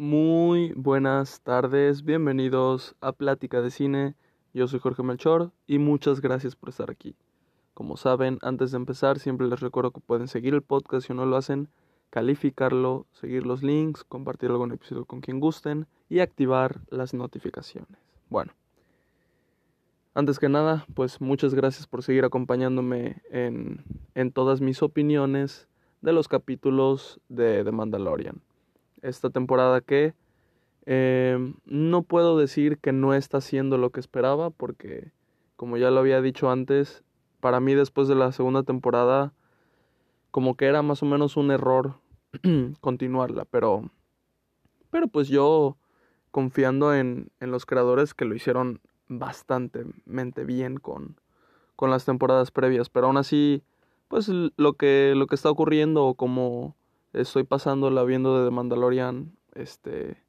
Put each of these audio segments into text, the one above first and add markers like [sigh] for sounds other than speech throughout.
Muy buenas tardes, bienvenidos a Plática de Cine. Yo soy Jorge Melchor y muchas gracias por estar aquí. Como saben, antes de empezar, siempre les recuerdo que pueden seguir el podcast si no lo hacen, calificarlo, seguir los links, compartir algún episodio con quien gusten y activar las notificaciones. Bueno, antes que nada, pues muchas gracias por seguir acompañándome en, en todas mis opiniones de los capítulos de The Mandalorian. Esta temporada que eh, no puedo decir que no está haciendo lo que esperaba porque, como ya lo había dicho antes, para mí después de la segunda temporada como que era más o menos un error [clears throat] continuarla, pero pero pues yo confiando en, en los creadores que lo hicieron bastante bien con, con las temporadas previas, pero aún así, pues lo que, lo que está ocurriendo como estoy pasándola viendo de The Mandalorian este,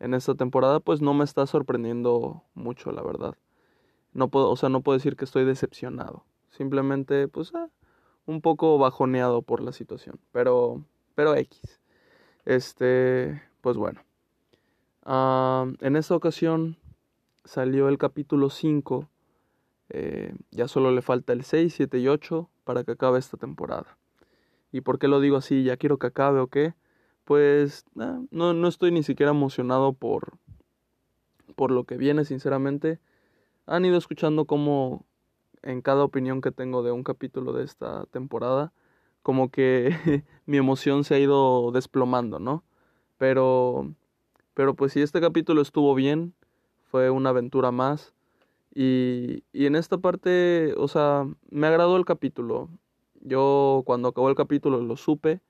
en esta temporada, pues no me está sorprendiendo mucho, la verdad. No puedo, o sea, no puedo decir que estoy decepcionado. Simplemente, pues, ah, un poco bajoneado por la situación. Pero, pero X. Este, pues bueno. Ah, en esta ocasión salió el capítulo 5. Eh, ya solo le falta el 6, 7 y 8 para que acabe esta temporada. ¿Y por qué lo digo así? ¿Ya quiero que acabe o qué? Pues ah, no, no estoy ni siquiera emocionado por, por lo que viene, sinceramente. Han ido escuchando cómo en cada opinión que tengo de un capítulo de esta temporada, como que [laughs] mi emoción se ha ido desplomando, ¿no? Pero, pero pues si este capítulo estuvo bien, fue una aventura más. Y, y en esta parte, o sea, me agradó el capítulo. Yo cuando acabó el capítulo lo supe.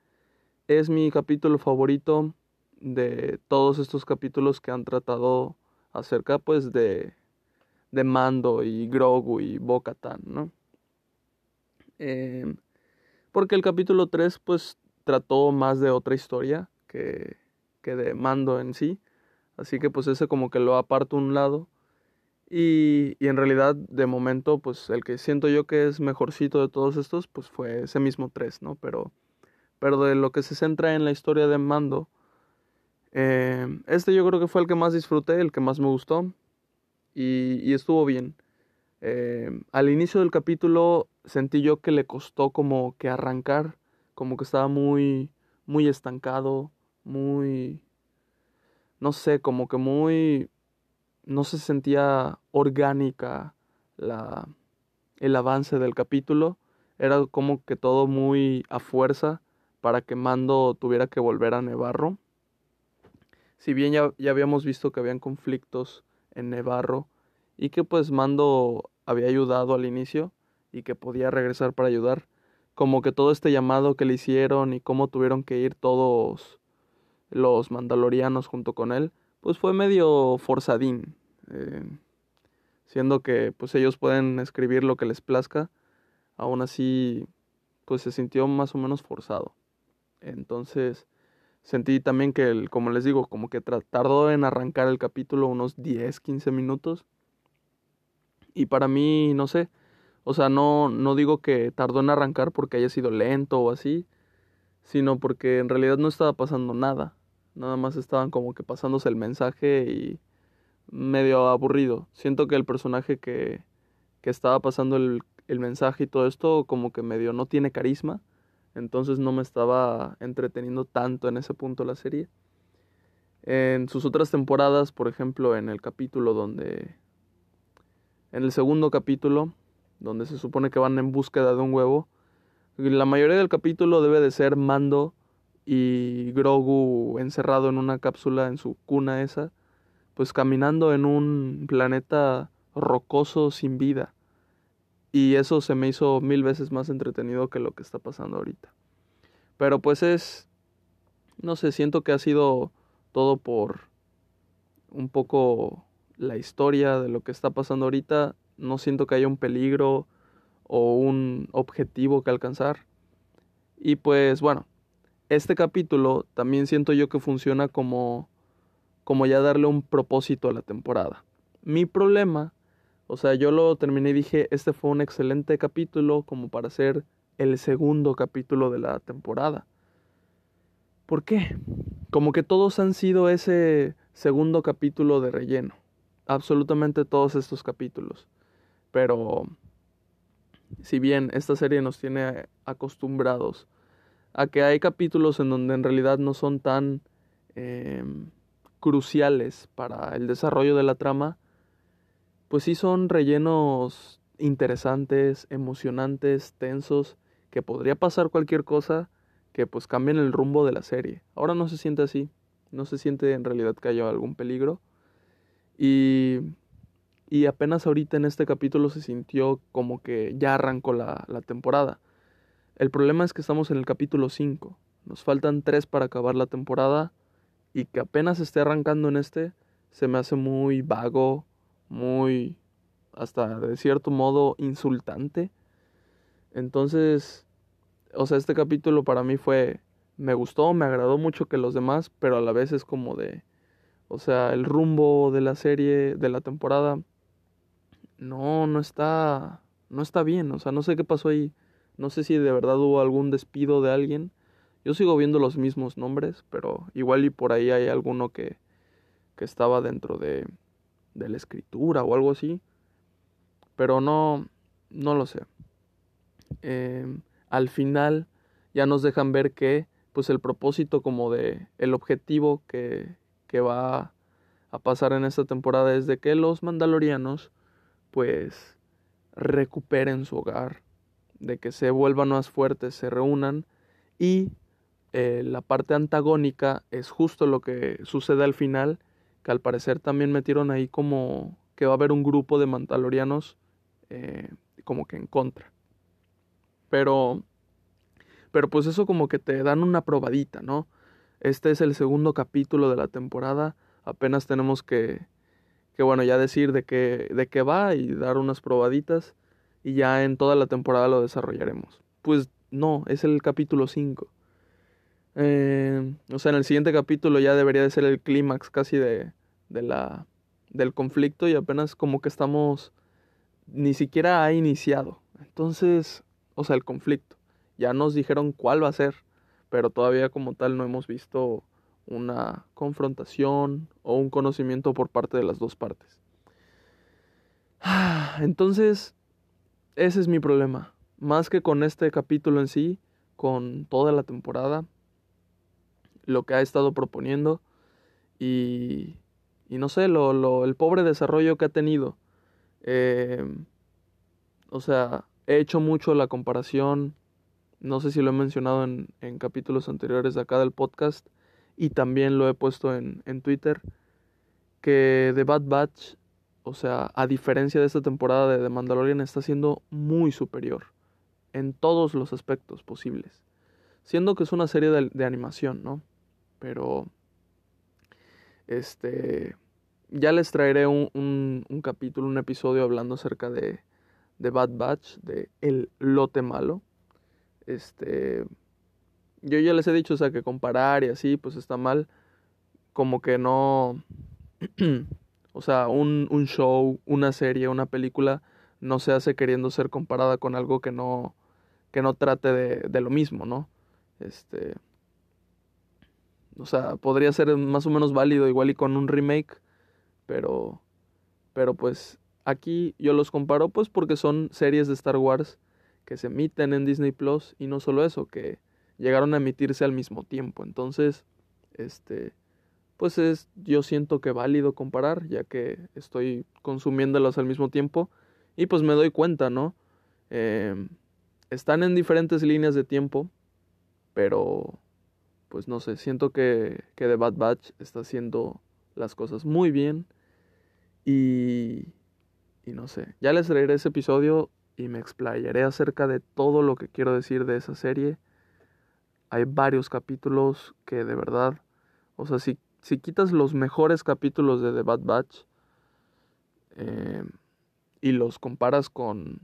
Es mi capítulo favorito de todos estos capítulos que han tratado acerca pues de, de Mando y Grogu y Bo-Katan, ¿no? Eh, porque el capítulo 3 pues trató más de otra historia que, que de Mando en sí. Así que pues ese como que lo aparto un lado. Y, en realidad de momento pues el que siento yo que es mejorcito de todos estos pues fue ese mismo 3, ¿no? Pero, pero de lo que se centra en la historia de Mando, eh, este yo creo que fue el que más disfruté, el que más me gustó y, y estuvo bien. Eh, al inicio del capítulo sentí yo que le costó como que arrancar, como que estaba muy, muy estancado, muy no sé, como que muy, no se sentía orgánica la, el avance del capítulo. Era como que todo muy a fuerza para que Mando tuviera que volver a Nevarro. Si bien ya, ya habíamos visto que habían conflictos en Nevarro y que pues Mando había ayudado al inicio y que podía regresar para ayudar, como que todo este llamado que le hicieron y cómo tuvieron que ir todos los mandalorianos junto con él, pues fue medio forzadín, eh, siendo que pues ellos pueden escribir lo que les plazca, aún así pues se sintió más o menos forzado. Entonces sentí también que, el, como les digo, como que tardó en arrancar el capítulo unos 10, 15 minutos. Y para mí, no sé, o sea, no, no digo que tardó en arrancar porque haya sido lento o así, sino porque en realidad no estaba pasando nada. Nada más estaban como que pasándose el mensaje y medio aburrido. Siento que el personaje que, que estaba pasando el, el mensaje y todo esto como que medio no tiene carisma. Entonces no me estaba entreteniendo tanto en ese punto la serie. En sus otras temporadas, por ejemplo, en el capítulo donde... En el segundo capítulo, donde se supone que van en búsqueda de un huevo, la mayoría del capítulo debe de ser Mando y Grogu encerrado en una cápsula en su cuna esa, pues caminando en un planeta rocoso sin vida. Y eso se me hizo mil veces más entretenido que lo que está pasando ahorita. Pero pues es, no sé, siento que ha sido todo por un poco la historia de lo que está pasando ahorita. No siento que haya un peligro o un objetivo que alcanzar. Y pues bueno, este capítulo también siento yo que funciona como como ya darle un propósito a la temporada. Mi problema, o sea, yo lo terminé y dije, este fue un excelente capítulo como para ser el segundo capítulo de la temporada. ¿Por qué? Como que todos han sido ese segundo capítulo de relleno. Absolutamente todos estos capítulos. Pero si bien esta serie nos tiene acostumbrados a que hay capítulos en donde en realidad no son tan em, cruciales para el desarrollo de la trama, pues sí son rellenos interesantes, emocionantes, tensos, que podría pasar cualquier cosa que pues cambien el rumbo de la serie. Ahora no se siente así, no se siente en realidad que haya algún peligro. Y, y apenas ahorita en este capítulo se sintió como que ya arrancó la, la temporada. El problema es que estamos en el capítulo 5. Nos faltan 3 para acabar la temporada y que apenas esté arrancando en este se me hace muy vago, muy hasta de cierto modo insultante. Entonces, o sea, este capítulo para mí fue me gustó, me agradó mucho que los demás, pero a la vez es como de o sea, el rumbo de la serie, de la temporada no no está no está bien, o sea, no sé qué pasó ahí. No sé si de verdad hubo algún despido de alguien. Yo sigo viendo los mismos nombres, pero igual y por ahí hay alguno que, que estaba dentro de, de la escritura o algo así. Pero no, no lo sé. Em, al final ya nos dejan ver que pues el propósito como de el objetivo que, que va a pasar en esta temporada es de que los mandalorianos pues recuperen su hogar, de que se vuelvan más fuertes, se reúnan y eh, la parte antagónica es justo lo que sucede al final, que al parecer también metieron ahí como que va a haber un grupo de mandalorianos eh, como que en contra. Pero, pero pues eso como que te dan una probadita, ¿no? Este es el segundo capítulo de la temporada, apenas tenemos que, que bueno, ya decir de qué, de qué va y dar unas probaditas y ya en toda la temporada lo desarrollaremos. Pues no, es el capítulo 5. Eh, o sea, en el siguiente capítulo ya debería de ser el clímax casi de, de la, del conflicto y apenas como que estamos, ni siquiera ha iniciado. Entonces, o sea, el conflicto. Ya nos dijeron cuál va a ser, pero todavía como tal no hemos visto una confrontación o un conocimiento por parte de las dos partes. [sighs] Entonces, ese es mi problema. Más que con este capítulo en sí, con toda la temporada, lo que ha estado proponiendo y, y no sé, lo, lo, el pobre desarrollo que ha tenido. Eh, o sea, he hecho mucho la comparación, no sé si lo he mencionado en, en, capítulos anteriores de acá del podcast y también lo he puesto en, en Twitter, que The Bad Batch o sea, a diferencia de esta temporada de The Mandalorian, está siendo muy superior en todos los aspectos posibles. Siendo que es una serie de, animación, ¿no? Pero, este, ya les traeré un, un, capítulo, un episodio hablando acerca de, de Bad Batch, de El Lote Malo. Este, yo ya les he dicho, o sea, que comparar y así, pues está mal. Como que no... [clears throat] O sea, un, un show, una serie, una película no se hace queriendo ser comparada con algo que no, que no trate de, de lo mismo, ¿no? Este. O sea, podría ser más o menos válido igual y con un remake, pero. Pero pues aquí yo los comparo pues porque son series de Star Wars que se emiten en Disney Plus y no solo eso, que llegaron a emitirse al mismo tiempo. Entonces, este pues es yo siento que válido comparar, ya que estoy consumiéndolas al mismo tiempo y pues me doy cuenta, ¿no? Eh, están en diferentes líneas de tiempo, pero pues no sé, siento que, que The Bad Batch está haciendo las cosas muy bien y, y no sé, ya les traeré ese episodio y me explayaré acerca de todo lo que quiero decir de esa serie. Hay varios capítulos que de verdad, o sea, si si quitas los mejores capítulos de The Bad Batch eh, y los comparas con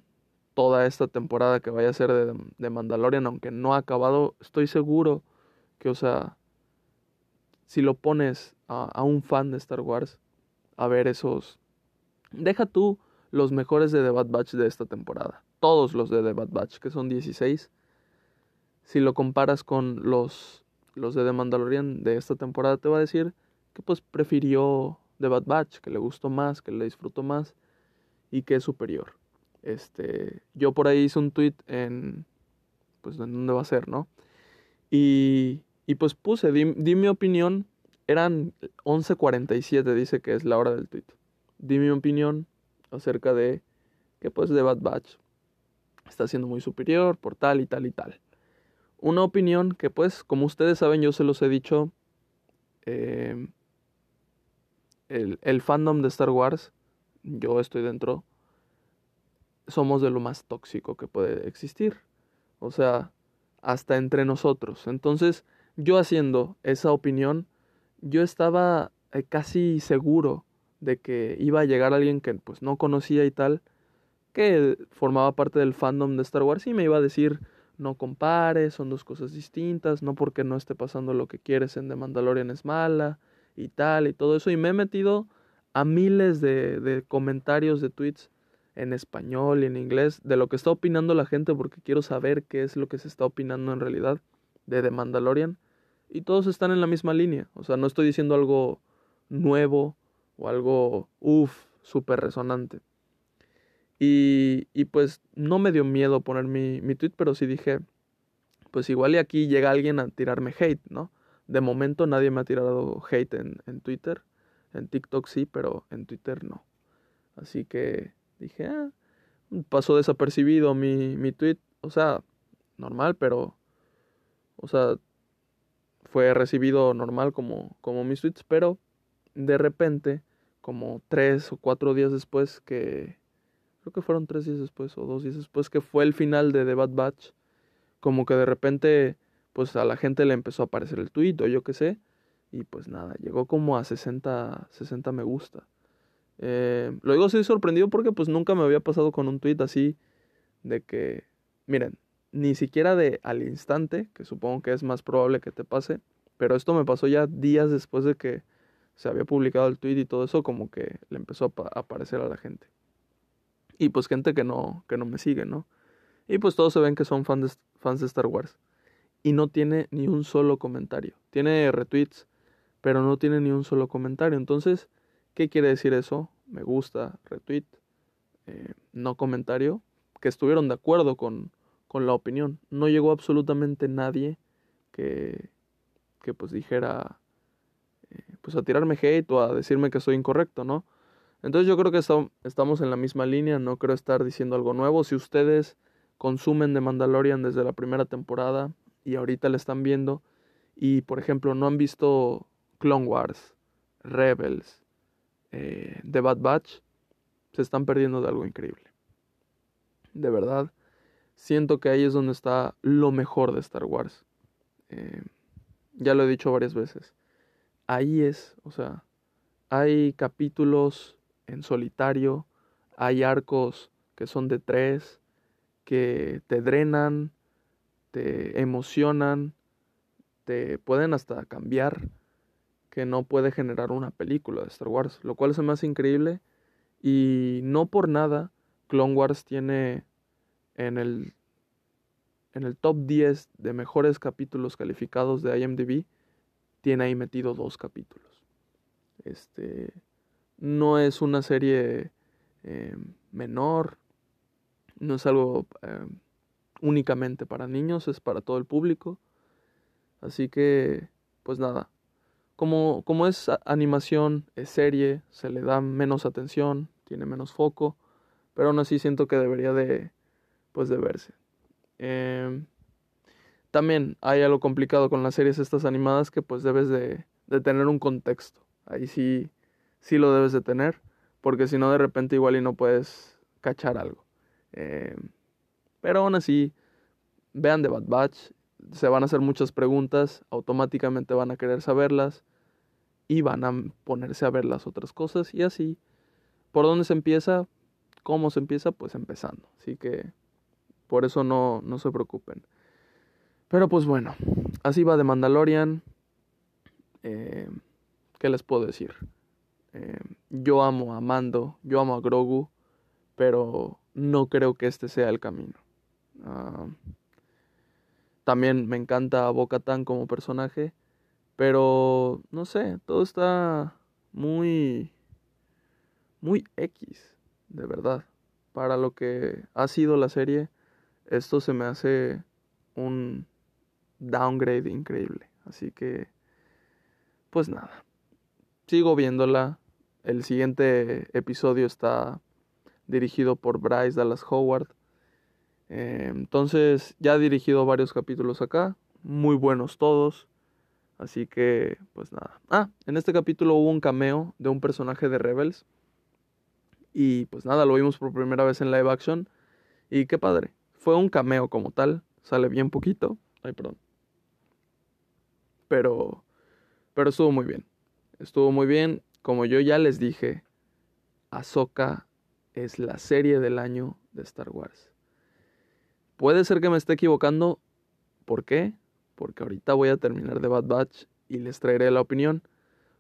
toda esta temporada que vaya a ser de, de, Mandalorian, aunque no ha acabado, estoy seguro que, o sea, si lo pones a, a un fan de Star Wars a ver esos... Deja tú los mejores de The Bad Batch de esta temporada. Todos los de The Bad Batch, que son 16. Si lo comparas con los los de The Mandalorian de esta temporada, te va a decir que pues prefirió The Bad Batch, que le gustó más, que le disfrutó más y que es superior. Este, yo por ahí hice un tweet en, pues, ¿en va a ser, no? Y, y pues puse, di, di, mi opinión, eran 11.47, dice que es la hora del tweet. Di mi opinión acerca de que pues The Bad Batch está siendo muy superior por tal y tal y tal. Una opinión que pues, como ustedes saben, yo se los he dicho, eh, el, el fandom de Star Wars, yo estoy dentro, somos de lo más tóxico que puede existir. O sea, hasta entre nosotros. Entonces, yo haciendo esa opinión, yo estaba eh, casi seguro de que iba a llegar alguien que pues no conocía y tal, que formaba parte del fandom de Star Wars y me iba a decir, no compares, son dos cosas distintas, no porque no esté pasando lo que quieres en The Mandalorian es mala y tal y todo eso. Y me he metido a miles de, comentarios, de tweets en español y en inglés de lo que está opinando la gente porque quiero saber qué es lo que se está opinando en realidad de The Mandalorian. Y todos están en la misma línea. O sea, no estoy diciendo algo nuevo o algo, uff, súper resonante. Y, y, pues no me dio miedo poner mi, mi tweet, pero sí dije, pues igual y aquí llega alguien a tirarme hate, ¿no? De momento nadie me ha tirado hate en, en Twitter. En TikTok sí, pero en Twitter no. Así que dije, ah, pasó desapercibido mi, mi tweet. O sea, normal, pero, o sea, fue recibido normal como, como mis tweets, pero de repente, como tres o cuatro días después que, creo que fueron tres días después o dos días después que fue el final de The Bad Batch, como que de repente, pues a la gente le empezó a aparecer el tweet o yo qué sé, y pues nada, llegó como a 60, 60 me gusta. Eh, lo digo así sorprendido porque pues nunca me había pasado con un tweet así de que, miren, ni siquiera de al instante, que supongo que es más probable que te pase, pero esto me pasó ya días después de que se había publicado el tweet y todo eso, como que le empezó a, aparecer a la gente. Y pues gente que no, que no me sigue, ¿no? Y pues todos se ven que son fans de, fans de Star Wars. Y no tiene ni un solo comentario. Tiene retweets, pero no tiene ni un solo comentario. Entonces, ¿Qué quiere decir eso? Me gusta, retweet, eh, no comentario, que estuvieron de acuerdo con, con la opinión. No llegó absolutamente nadie que, que pues dijera, eh, pues a tirarme hate o a decirme que soy incorrecto, ¿no? Entonces yo creo que estamos en la misma línea, no creo estar diciendo algo nuevo. Si ustedes consumen de Mandalorian desde la primera temporada y ahorita la están viendo y por ejemplo no han visto Clone Wars, Rebels, eh, de Bad Batch, se están perdiendo de algo increíble. De verdad, siento que ahí es donde está lo mejor de Star Wars. Eh, ya lo he dicho varias veces. Ahí es, o sea, hay capítulos en solitario, hay arcos que son de tres, que te drenan, te emocionan, te pueden hasta cambiar que no puede generar una película de Star Wars, lo cual es más increíble y no por nada Clone Wars tiene en el en el top 10 de mejores capítulos calificados de IMDb tiene ahí metido dos capítulos. Este no es una serie eh, menor, no es algo eh, únicamente para niños, es para todo el público. Así que, pues nada, como, como es animación, es serie, se le da menos atención, tiene menos foco, pero aún así siento que debería de, pues de verse. Em, también hay algo complicado con las series estas animadas que pues debes de, de tener un contexto. Ahí sí, sí lo debes de tener, porque si no de repente igual y no puedes cachar algo. Em, pero aún así, vean The Bad Batch, se van a hacer muchas preguntas, automáticamente van a querer saberlas y van a ponerse a ver las otras cosas y así. ¿Por dónde se empieza? ¿Cómo se empieza? Pues empezando. Así que por eso no, no se preocupen. Pero pues bueno, así va de Mandalorian. Eh, ¿Qué les puedo decir? Eh, yo amo a Mando, yo amo a Grogu, pero no creo que este sea el camino. Ah, También me encanta Bo-Katan como personaje. Pero, no sé, todo está muy, muy X, de verdad. Para lo que ha sido la serie, esto se me hace un downgrade increíble. Así que, pues nada, sigo viéndola. El siguiente episodio está dirigido por Bryce Dallas Howard. Eh, entonces, ya he dirigido varios capítulos acá, muy buenos todos. Así que, pues nada. Ah, en este capítulo hubo un cameo de un personaje de Rebels. Y pues nada, lo vimos por primera vez en live action. Y qué padre. Fue un cameo como tal. Sale bien poquito. Ay, perdón. Pero, pero estuvo muy bien. Estuvo muy bien. Como yo ya les dije, Ahsoka es la serie del año de Star Wars. Puede ser que me esté equivocando. ¿Por qué? Porque ahorita voy a terminar de Bad Batch y les traeré la opinión.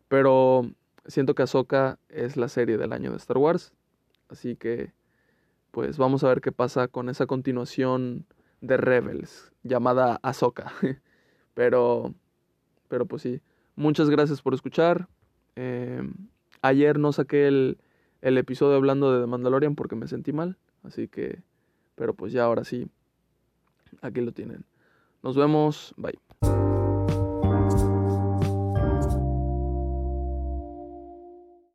Pero siento que Ahsoka es la serie del año de Star Wars. Así que, pues vamos a ver qué pasa con esa continuación de Rebels llamada Ahsoka. [laughs] pero, pero pues sí. Muchas gracias por escuchar. Eh, ayer no saqué el, el episodio hablando de The Mandalorian porque me sentí mal. Así que, pero pues ya ahora sí, aquí lo tienen. Nos vemos, bye.